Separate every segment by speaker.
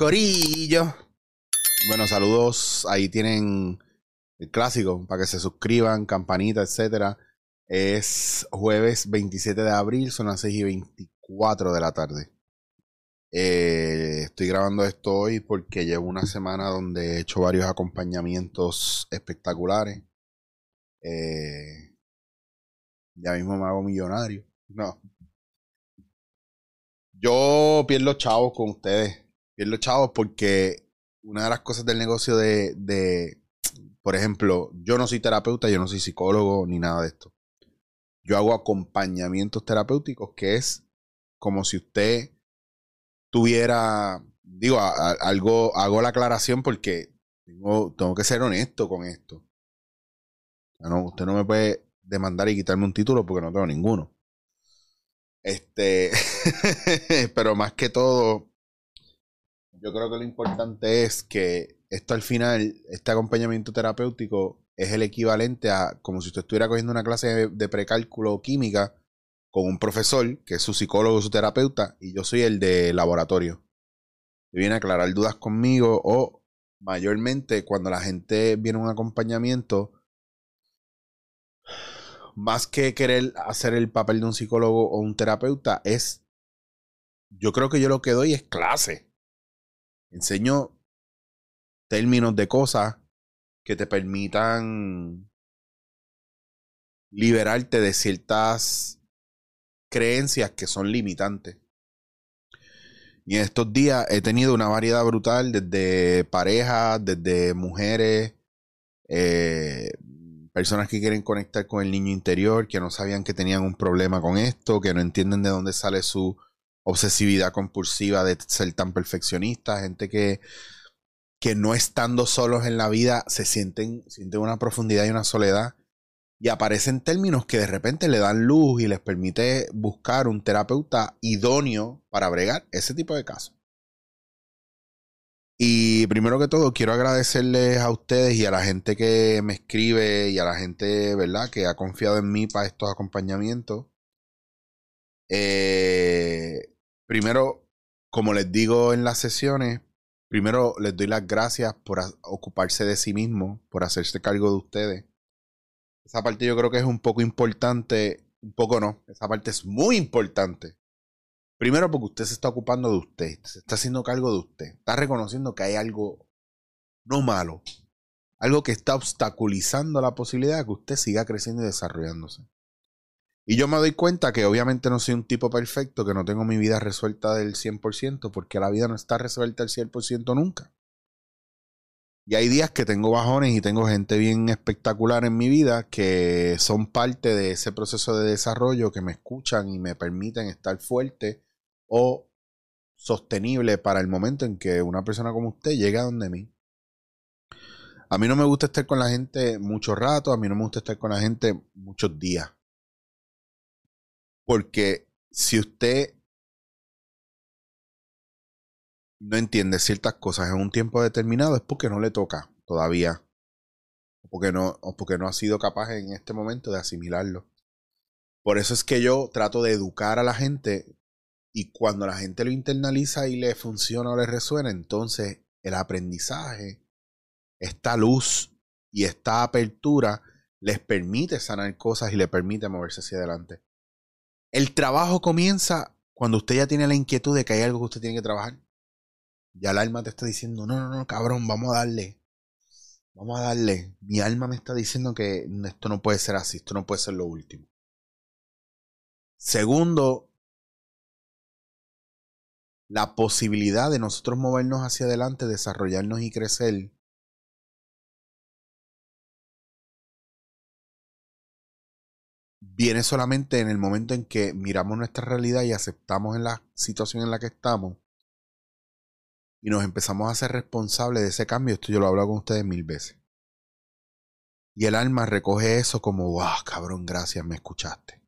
Speaker 1: Corillo. Bueno, saludos. Ahí tienen el clásico para que se suscriban, campanita, etcétera. Es jueves 27 de abril, son las 6 y 24 de la tarde. Eh, estoy grabando esto hoy porque llevo una semana donde he hecho varios acompañamientos espectaculares. Eh, ya mismo me hago millonario. No. Yo pierdo chavos con ustedes. Pierdo chavos porque una de las cosas del negocio de, de, por ejemplo, yo no soy terapeuta, yo no soy psicólogo ni nada de esto. Yo hago acompañamientos terapéuticos que es como si usted tuviera, digo, algo, hago la aclaración porque tengo, tengo que ser honesto con esto. No, usted no me puede demandar y quitarme un título porque no tengo ninguno. Este, pero más que todo, yo creo que lo importante es que esto al final, este acompañamiento terapéutico es el equivalente a como si usted estuviera cogiendo una clase de, de precálculo química con un profesor que es su psicólogo, su terapeuta, y yo soy el de laboratorio. Que viene a aclarar dudas conmigo o mayormente cuando la gente viene a un acompañamiento, más que querer hacer el papel de un psicólogo o un terapeuta, es, yo creo que yo lo que doy es clase. Enseño términos de cosas que te permitan liberarte de ciertas creencias que son limitantes. Y en estos días he tenido una variedad brutal desde parejas, desde mujeres, eh, personas que quieren conectar con el niño interior, que no sabían que tenían un problema con esto, que no entienden de dónde sale su obsesividad compulsiva de ser tan perfeccionista, gente que, que no estando solos en la vida se sienten, sienten una profundidad y una soledad y aparecen términos que de repente le dan luz y les permite buscar un terapeuta idóneo para bregar ese tipo de casos. Y primero que todo, quiero agradecerles a ustedes y a la gente que me escribe y a la gente, ¿verdad?, que ha confiado en mí para estos acompañamientos. Eh, primero, como les digo en las sesiones, primero les doy las gracias por ocuparse de sí mismo, por hacerse cargo de ustedes esa parte yo creo que es un poco importante, un poco no, esa parte es muy importante. Primero porque usted se está ocupando de usted, se está haciendo cargo de usted, está reconociendo que hay algo no malo, algo que está obstaculizando la posibilidad de que usted siga creciendo y desarrollándose. Y yo me doy cuenta que obviamente no soy un tipo perfecto, que no tengo mi vida resuelta del 100%, porque la vida no está resuelta al 100% nunca. Y hay días que tengo bajones y tengo gente bien espectacular en mi vida que son parte de ese proceso de desarrollo, que me escuchan y me permiten estar fuerte o sostenible para el momento en que una persona como usted llegue a donde mí. A mí no me gusta estar con la gente mucho rato, a mí no me gusta estar con la gente muchos días. Porque si usted no entiende ciertas cosas en un tiempo determinado es porque no le toca todavía. O porque no, o porque no ha sido capaz en este momento de asimilarlo. Por eso es que yo trato de educar a la gente y cuando la gente lo internaliza y le funciona o le resuena, entonces el aprendizaje, esta luz y esta apertura les permite sanar cosas y le permite moverse hacia adelante. El trabajo comienza cuando usted ya tiene la inquietud de que hay algo que usted tiene que trabajar. Ya el alma te está diciendo, no, no, no, cabrón, vamos a darle. Vamos a darle. Mi alma me está diciendo que esto no puede ser así, esto no puede ser lo último. Segundo, la posibilidad de nosotros movernos hacia adelante, desarrollarnos y crecer. Viene solamente en el momento en que miramos nuestra realidad y aceptamos en la situación en la que estamos y nos empezamos a ser responsables de ese cambio, esto yo lo he hablado con ustedes mil veces. Y el alma recoge eso como, wow, cabrón, gracias, me escuchaste.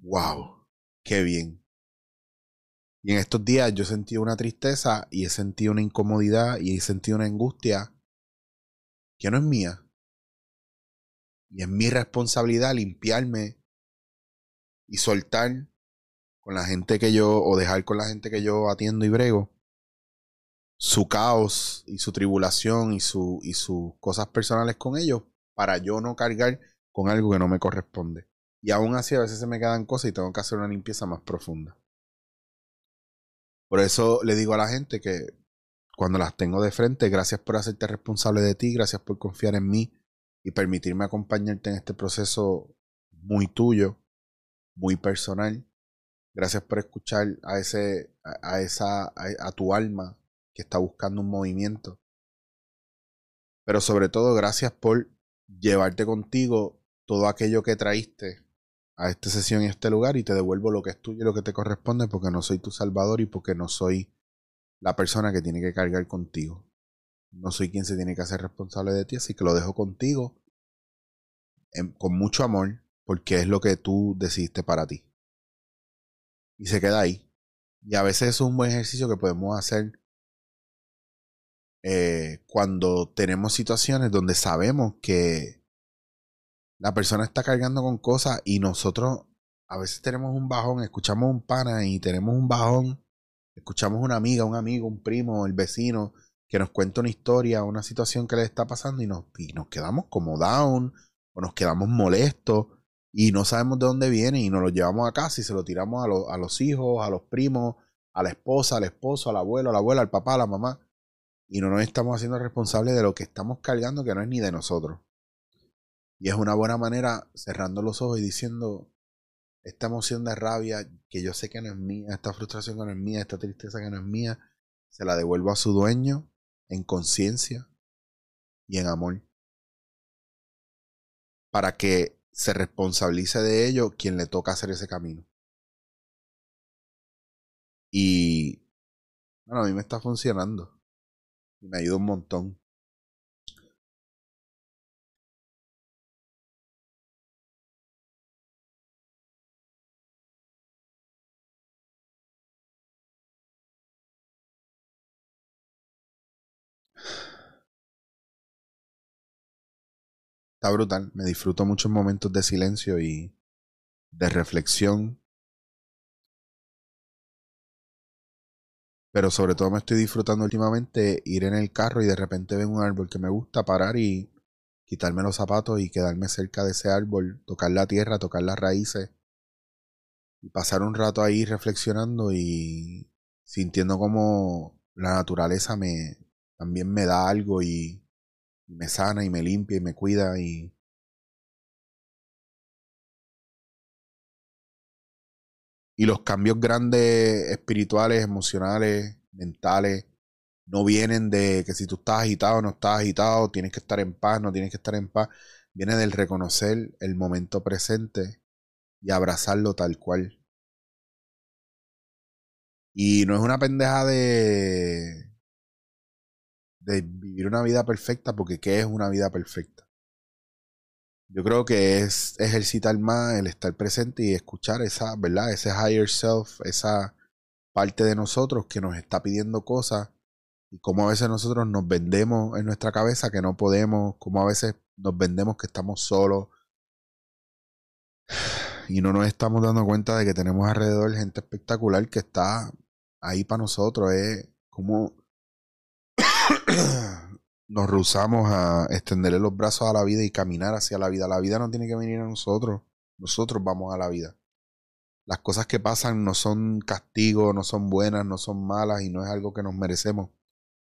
Speaker 1: Wow, qué bien. Y en estos días yo sentí una tristeza y he sentido una incomodidad y he sentido una angustia que no es mía. Y es mi responsabilidad limpiarme y soltar con la gente que yo, o dejar con la gente que yo atiendo y brego, su caos y su tribulación y, su, y sus cosas personales con ellos para yo no cargar con algo que no me corresponde. Y aún así a veces se me quedan cosas y tengo que hacer una limpieza más profunda. Por eso le digo a la gente que cuando las tengo de frente, gracias por hacerte responsable de ti, gracias por confiar en mí y permitirme acompañarte en este proceso muy tuyo, muy personal. Gracias por escuchar a ese, a, esa, a tu alma que está buscando un movimiento. Pero sobre todo, gracias por llevarte contigo todo aquello que traíste a esta sesión y a este lugar y te devuelvo lo que es tuyo y lo que te corresponde porque no soy tu salvador y porque no soy la persona que tiene que cargar contigo. No soy quien se tiene que hacer responsable de ti, así que lo dejo contigo con mucho amor porque es lo que tú decidiste para ti. Y se queda ahí. Y a veces es un buen ejercicio que podemos hacer eh, cuando tenemos situaciones donde sabemos que la persona está cargando con cosas y nosotros a veces tenemos un bajón, escuchamos un pana y tenemos un bajón, escuchamos una amiga, un amigo, un primo, el vecino que nos cuenta una historia, una situación que le está pasando y nos, y nos quedamos como down o nos quedamos molestos y no sabemos de dónde viene y nos lo llevamos a casa y se lo tiramos a, a los hijos, a los primos, a la esposa, al esposo, al abuelo, a la abuela, al papá, a la mamá y no nos estamos haciendo responsables de lo que estamos cargando que no es ni de nosotros. Y es una buena manera cerrando los ojos y diciendo, esta emoción de rabia que yo sé que no es mía, esta frustración que no es mía, esta tristeza que no es mía, se la devuelvo a su dueño en conciencia y en amor. Para que se responsabilice de ello quien le toca hacer ese camino. Y bueno, a mí me está funcionando. Y me ayuda un montón. Está brutal. Me disfruto muchos momentos de silencio y de reflexión Pero sobre todo me estoy disfrutando últimamente ir en el carro y de repente ver un árbol que me gusta, parar y quitarme los zapatos y quedarme cerca de ese árbol, tocar la tierra, tocar las raíces y pasar un rato ahí reflexionando y sintiendo como la naturaleza me también me da algo y me sana y me limpia y me cuida y Y los cambios grandes espirituales, emocionales, mentales, no vienen de que si tú estás agitado no estás agitado, tienes que estar en paz, no tienes que estar en paz. Viene del reconocer el momento presente y abrazarlo tal cual. Y no es una pendeja de, de vivir una vida perfecta, porque ¿qué es una vida perfecta? Yo creo que es ejercitar más el estar presente y escuchar esa, ¿verdad? Ese higher self, esa parte de nosotros que nos está pidiendo cosas y cómo a veces nosotros nos vendemos en nuestra cabeza que no podemos, cómo a veces nos vendemos que estamos solos y no nos estamos dando cuenta de que tenemos alrededor gente espectacular que está ahí para nosotros. Es como nos rehusamos a extenderle los brazos a la vida y caminar hacia la vida. La vida no tiene que venir a nosotros, nosotros vamos a la vida. Las cosas que pasan no son castigo, no son buenas, no son malas y no es algo que nos merecemos.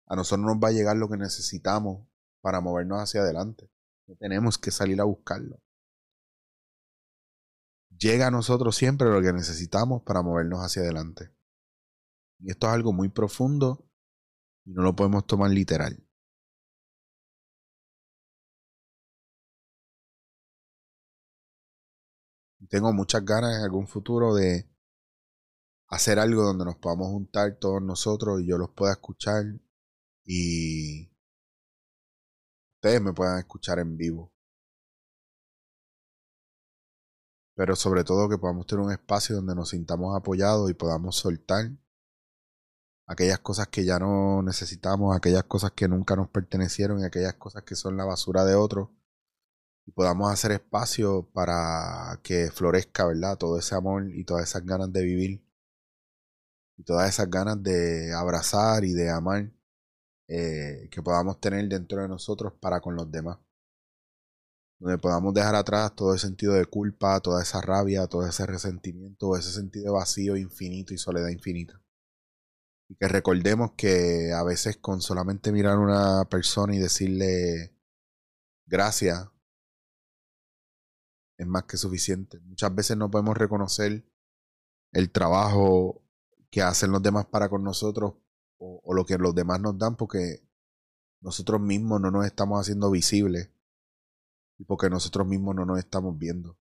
Speaker 1: A nosotros nos va a llegar lo que necesitamos para movernos hacia adelante. No tenemos que salir a buscarlo. Llega a nosotros siempre lo que necesitamos para movernos hacia adelante. Y esto es algo muy profundo y no lo podemos tomar literal. tengo muchas ganas en algún futuro de hacer algo donde nos podamos juntar todos nosotros y yo los pueda escuchar y ustedes me puedan escuchar en vivo. Pero sobre todo que podamos tener un espacio donde nos sintamos apoyados y podamos soltar aquellas cosas que ya no necesitamos, aquellas cosas que nunca nos pertenecieron y aquellas cosas que son la basura de otros y podamos hacer espacio para que florezca, ¿verdad? Todo ese amor y todas esas ganas de vivir y todas esas ganas de abrazar y de amar eh, que podamos tener dentro de nosotros para con los demás. Donde podamos dejar atrás todo el sentido de culpa, toda esa rabia, todo ese resentimiento, ese sentido vacío infinito y soledad infinita. Y que recordemos que a veces con solamente mirar a una persona y decirle gracias es más que suficiente. Muchas veces no podemos reconocer el trabajo que hacen los demás para con nosotros o, lo que los demás nos dan porque nosotros mismos no nos estamos haciendo visibles y porque nosotros mismos no nos estamos viendo.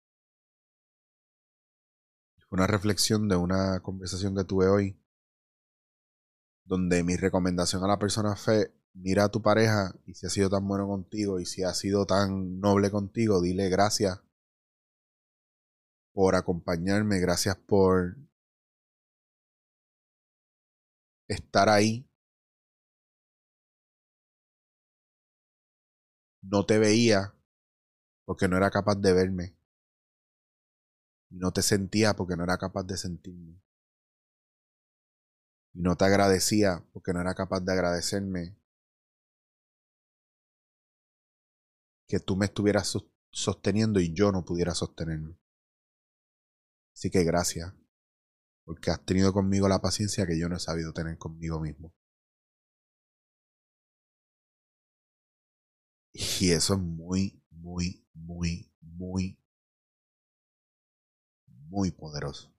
Speaker 1: Una reflexión de una conversación que tuve hoy donde mi recomendación a la persona fue mira a tu pareja y si ha sido tan bueno contigo y si ha sido tan noble contigo, dile gracias por acompañarme, gracias por estar ahí. No te veía porque no era capaz de verme. No te sentía porque no era capaz de sentirme. Y no te agradecía porque no era capaz de agradecerme. Que tú me estuvieras sosteniendo y yo no pudiera sostenerme. Así que gracias porque has tenido conmigo la paciencia que yo no he sabido tener conmigo mismo. Y eso es muy, muy, muy, muy, muy poderoso.